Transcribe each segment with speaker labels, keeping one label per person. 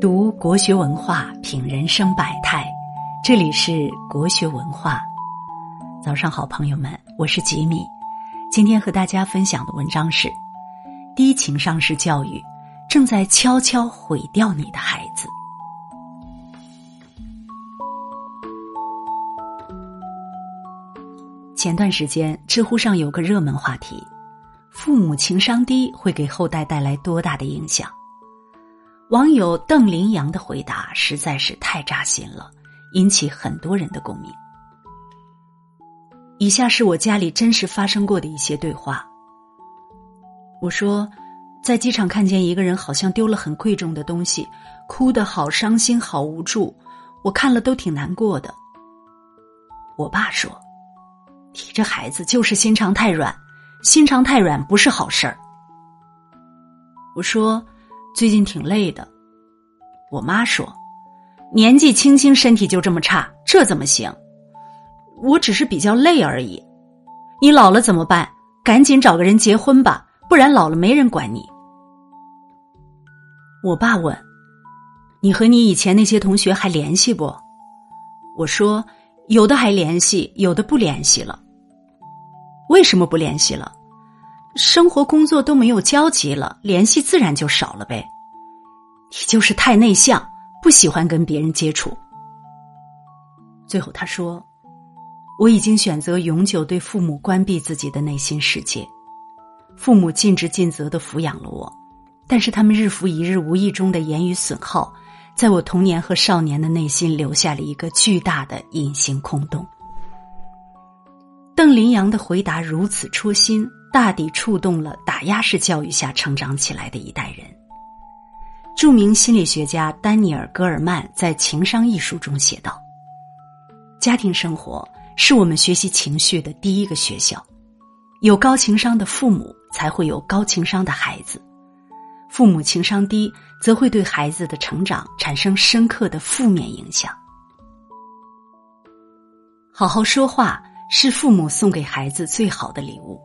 Speaker 1: 读国学文化，品人生百态。这里是国学文化。早上好，朋友们，我是吉米。今天和大家分享的文章是：低情商式教育正在悄悄毁掉你的孩子。前段时间，知乎上有个热门话题：父母情商低会给后代带来多大的影响？网友邓林阳的回答实在是太扎心了，引起很多人的共鸣。以下是我家里真实发生过的一些对话。我说，在机场看见一个人好像丢了很贵重的东西，哭得好伤心、好无助，我看了都挺难过的。我爸说：“你这孩子就是心肠太软，心肠太软不是好事儿。”我说。最近挺累的，我妈说：“年纪轻轻身体就这么差，这怎么行？”我只是比较累而已。你老了怎么办？赶紧找个人结婚吧，不然老了没人管你。我爸问：“你和你以前那些同学还联系不？”我说：“有的还联系，有的不联系了。为什么不联系了？”生活工作都没有交集了，联系自然就少了呗。你就是太内向，不喜欢跟别人接触。最后他说：“我已经选择永久对父母关闭自己的内心世界。父母尽职尽责的抚养了我，但是他们日复一日无意中的言语损耗，在我童年和少年的内心留下了一个巨大的隐形空洞。”邓林阳的回答如此戳心。大抵触动了打压式教育下成长起来的一代人。著名心理学家丹尼尔·戈尔曼在《情商》一书中写道：“家庭生活是我们学习情绪的第一个学校，有高情商的父母才会有高情商的孩子，父母情商低则会对孩子的成长产生深刻的负面影响。好好说话是父母送给孩子最好的礼物。”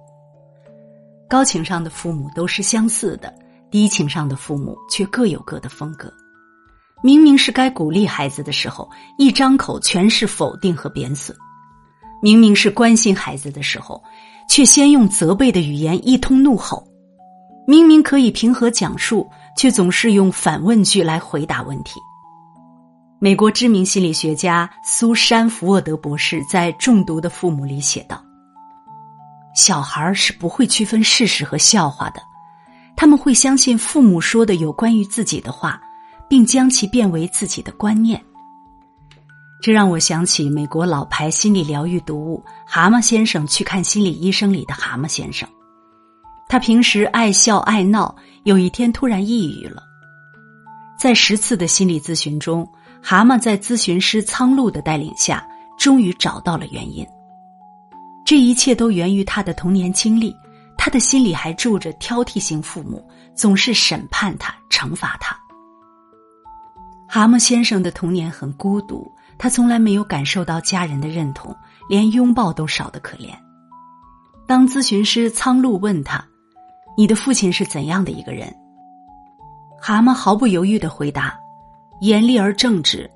Speaker 1: 高情商的父母都是相似的，低情商的父母却各有各的风格。明明是该鼓励孩子的时候，一张口全是否定和贬损；明明是关心孩子的时候，却先用责备的语言一通怒吼；明明可以平和讲述，却总是用反问句来回答问题。美国知名心理学家苏珊·福沃德博士在《中毒的父母》里写道。小孩是不会区分事实和笑话的，他们会相信父母说的有关于自己的话，并将其变为自己的观念。这让我想起美国老牌心理疗愈读物《蛤蟆先生去看心理医生》里的蛤蟆先生。他平时爱笑爱闹，有一天突然抑郁了。在十次的心理咨询中，蛤蟆在咨询师苍鹭的带领下，终于找到了原因。这一切都源于他的童年经历，他的心里还住着挑剔型父母，总是审判他、惩罚他。蛤蟆先生的童年很孤独，他从来没有感受到家人的认同，连拥抱都少得可怜。当咨询师苍鹭问他：“你的父亲是怎样的一个人？”蛤蟆毫不犹豫的回答：“严厉而正直，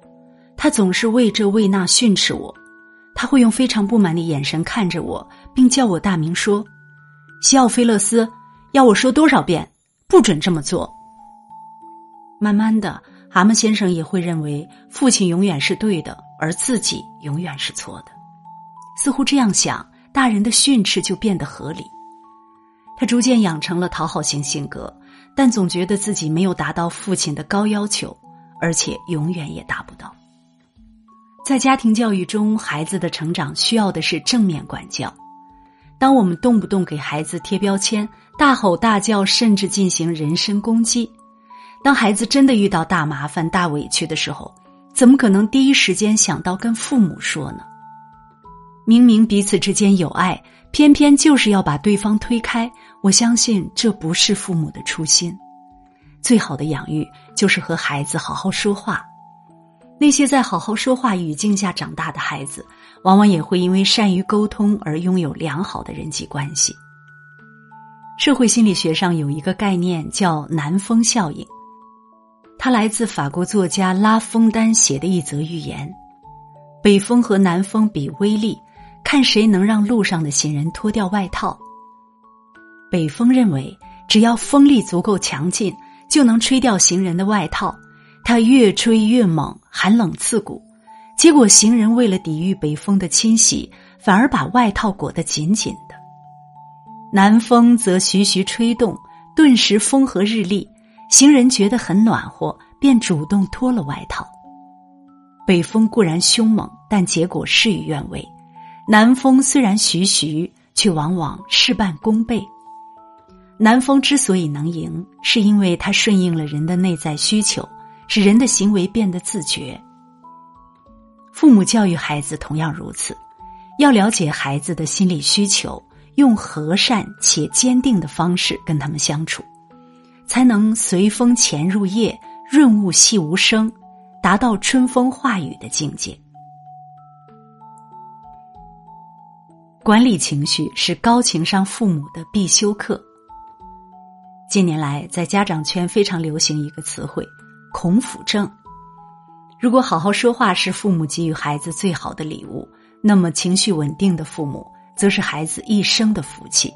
Speaker 1: 他总是为这为那训斥我。”他会用非常不满的眼神看着我，并叫我大名说：“西奥菲勒斯，要我说多少遍，不准这么做。”慢慢的，蛤蟆先生也会认为父亲永远是对的，而自己永远是错的。似乎这样想，大人的训斥就变得合理。他逐渐养成了讨好型性格，但总觉得自己没有达到父亲的高要求，而且永远也达不到。在家庭教育中，孩子的成长需要的是正面管教。当我们动不动给孩子贴标签、大吼大叫，甚至进行人身攻击；当孩子真的遇到大麻烦、大委屈的时候，怎么可能第一时间想到跟父母说呢？明明彼此之间有爱，偏偏就是要把对方推开。我相信这不是父母的初心。最好的养育就是和孩子好好说话。那些在好好说话语境下长大的孩子，往往也会因为善于沟通而拥有良好的人际关系。社会心理学上有一个概念叫“南风效应”，它来自法国作家拉封丹写的一则寓言：北风和南风比威力，看谁能让路上的行人脱掉外套。北风认为，只要风力足够强劲，就能吹掉行人的外套。它越吹越猛，寒冷刺骨。结果，行人为了抵御北风的侵袭，反而把外套裹得紧紧的。南风则徐徐吹动，顿时风和日丽，行人觉得很暖和，便主动脱了外套。北风固然凶猛，但结果事与愿违。南风虽然徐徐，却往往事半功倍。南风之所以能赢，是因为它顺应了人的内在需求。使人的行为变得自觉。父母教育孩子同样如此，要了解孩子的心理需求，用和善且坚定的方式跟他们相处，才能随风潜入夜，润物细无声，达到春风化雨的境界。管理情绪是高情商父母的必修课。近年来，在家长圈非常流行一个词汇。孔府症，如果好好说话是父母给予孩子最好的礼物，那么情绪稳定的父母则是孩子一生的福气。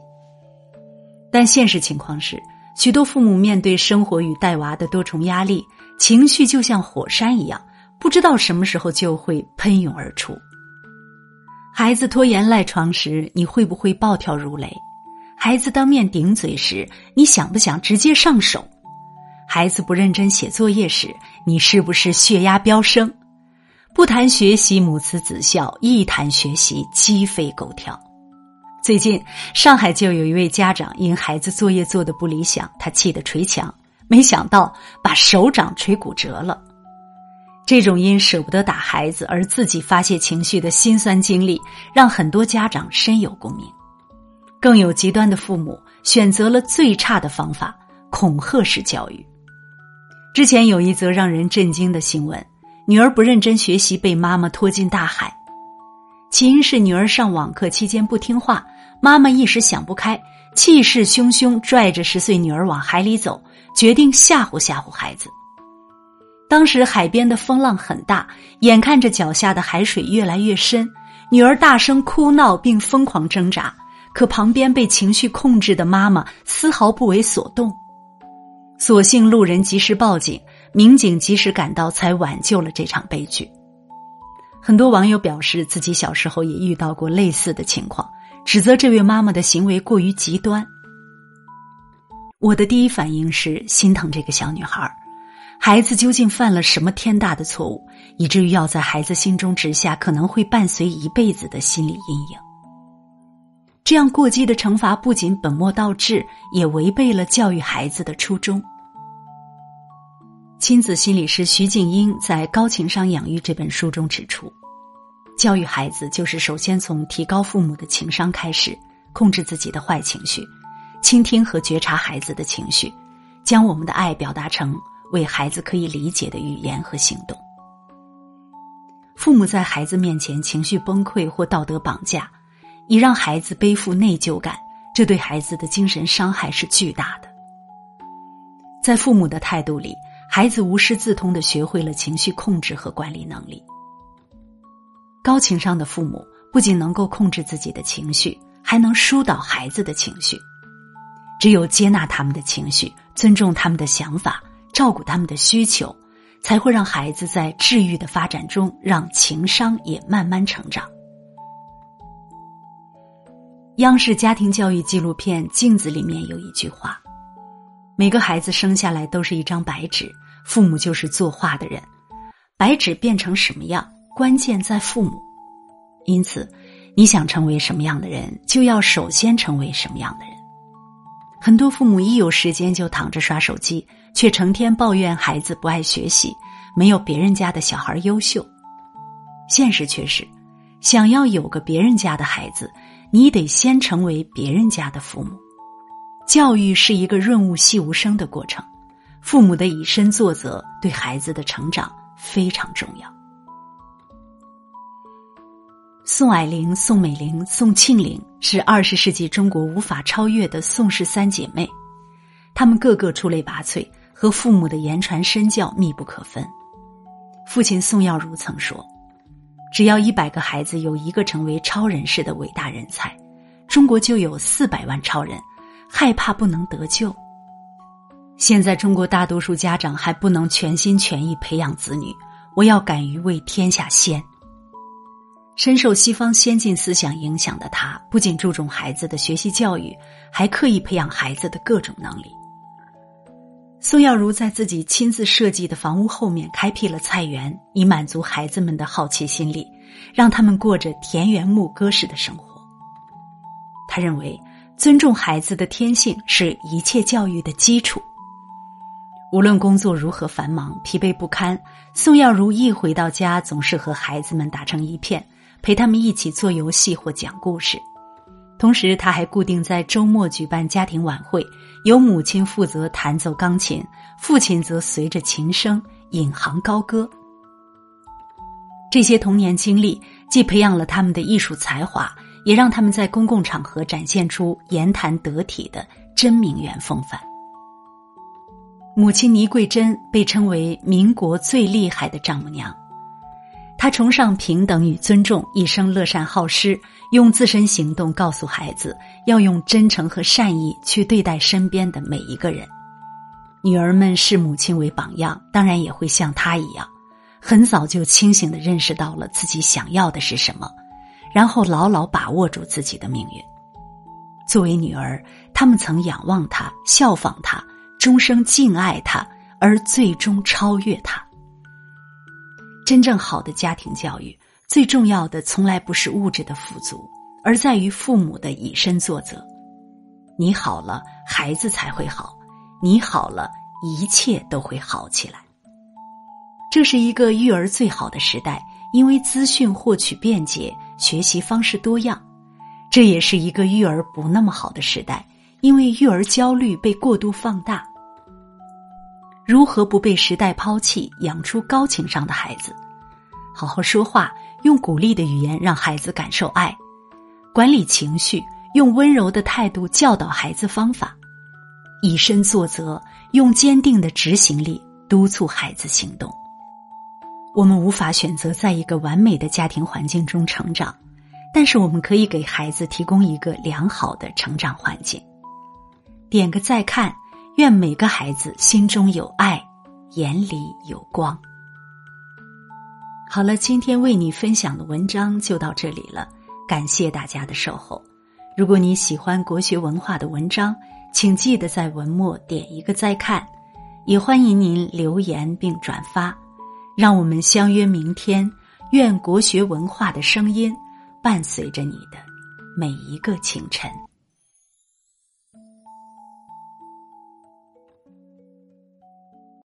Speaker 1: 但现实情况是，许多父母面对生活与带娃的多重压力，情绪就像火山一样，不知道什么时候就会喷涌而出。孩子拖延赖床时，你会不会暴跳如雷？孩子当面顶嘴时，你想不想直接上手？孩子不认真写作业时，你是不是血压飙升？不谈学习，母慈子孝；一谈学习，鸡飞狗跳。最近，上海就有一位家长因孩子作业做的不理想，他气得捶墙，没想到把手掌捶骨折了。这种因舍不得打孩子而自己发泄情绪的辛酸经历，让很多家长深有共鸣。更有极端的父母选择了最差的方法——恐吓式教育。之前有一则让人震惊的新闻：女儿不认真学习，被妈妈拖进大海。起因是女儿上网课期间不听话，妈妈一时想不开，气势汹汹拽着十岁女儿往海里走，决定吓唬吓唬孩子。当时海边的风浪很大，眼看着脚下的海水越来越深，女儿大声哭闹并疯狂挣扎，可旁边被情绪控制的妈妈丝毫不为所动。所幸路人及时报警，民警及时赶到，才挽救了这场悲剧。很多网友表示，自己小时候也遇到过类似的情况，指责这位妈妈的行为过于极端。我的第一反应是心疼这个小女孩，孩子究竟犯了什么天大的错误，以至于要在孩子心中植下可能会伴随一辈子的心理阴影？这样过激的惩罚不仅本末倒置，也违背了教育孩子的初衷。亲子心理师徐静英在《高情商养育》这本书中指出，教育孩子就是首先从提高父母的情商开始，控制自己的坏情绪，倾听和觉察孩子的情绪，将我们的爱表达成为孩子可以理解的语言和行动。父母在孩子面前情绪崩溃或道德绑架。以让孩子背负内疚感，这对孩子的精神伤害是巨大的。在父母的态度里，孩子无师自通的学会了情绪控制和管理能力。高情商的父母不仅能够控制自己的情绪，还能疏导孩子的情绪。只有接纳他们的情绪，尊重他们的想法，照顾他们的需求，才会让孩子在治愈的发展中，让情商也慢慢成长。央视家庭教育纪录片《镜子》里面有一句话：“每个孩子生下来都是一张白纸，父母就是作画的人。白纸变成什么样，关键在父母。因此，你想成为什么样的人，就要首先成为什么样的人。”很多父母一有时间就躺着刷手机，却成天抱怨孩子不爱学习，没有别人家的小孩优秀。现实却是，想要有个别人家的孩子。你得先成为别人家的父母，教育是一个润物细无声的过程，父母的以身作则对孩子的成长非常重要。宋霭龄、宋美龄、宋庆龄是二十世纪中国无法超越的宋氏三姐妹，她们个个出类拔萃，和父母的言传身教密不可分。父亲宋耀如曾说：“只要一百个孩子有一个成为超人式的伟大人才，中国就有四百万超人。害怕不能得救。现在中国大多数家长还不能全心全意培养子女，我要敢于为天下先。”深受西方先进思想影响的他，不仅注重孩子的学习教育，还刻意培养孩子的各种能力。宋耀如在自己亲自设计的房屋后面开辟了菜园，以满足孩子们的好奇心理，让他们过着田园牧歌式的生活。他认为，尊重孩子的天性是一切教育的基础。无论工作如何繁忙、疲惫不堪，宋耀如一回到家，总是和孩子们打成一片。陪他们一起做游戏或讲故事，同时他还固定在周末举办家庭晚会，由母亲负责弹奏钢琴，父亲则随着琴声引吭高歌。这些童年经历既培养了他们的艺术才华，也让他们在公共场合展现出言谈得体的真名媛风范。母亲倪桂珍被称为民国最厉害的丈母娘。他崇尚平等与尊重，一生乐善好施，用自身行动告诉孩子要用真诚和善意去对待身边的每一个人。女儿们视母亲为榜样，当然也会像她一样，很早就清醒的认识到了自己想要的是什么，然后牢牢把握住自己的命运。作为女儿，他们曾仰望她，效仿她，终生敬爱她，而最终超越她。真正好的家庭教育，最重要的从来不是物质的富足，而在于父母的以身作则。你好了，孩子才会好；你好了，一切都会好起来。这是一个育儿最好的时代，因为资讯获取便捷，学习方式多样；这也是一个育儿不那么好的时代，因为育儿焦虑被过度放大。如何不被时代抛弃，养出高情商的孩子？好好说话，用鼓励的语言让孩子感受爱；管理情绪，用温柔的态度教导孩子方法；以身作则，用坚定的执行力督促孩子行动。我们无法选择在一个完美的家庭环境中成长，但是我们可以给孩子提供一个良好的成长环境。点个再看。愿每个孩子心中有爱，眼里有光。好了，今天为你分享的文章就到这里了，感谢大家的守候。如果你喜欢国学文化的文章，请记得在文末点一个再看，也欢迎您留言并转发。让我们相约明天，愿国学文化的声音伴随着你的每一个清晨。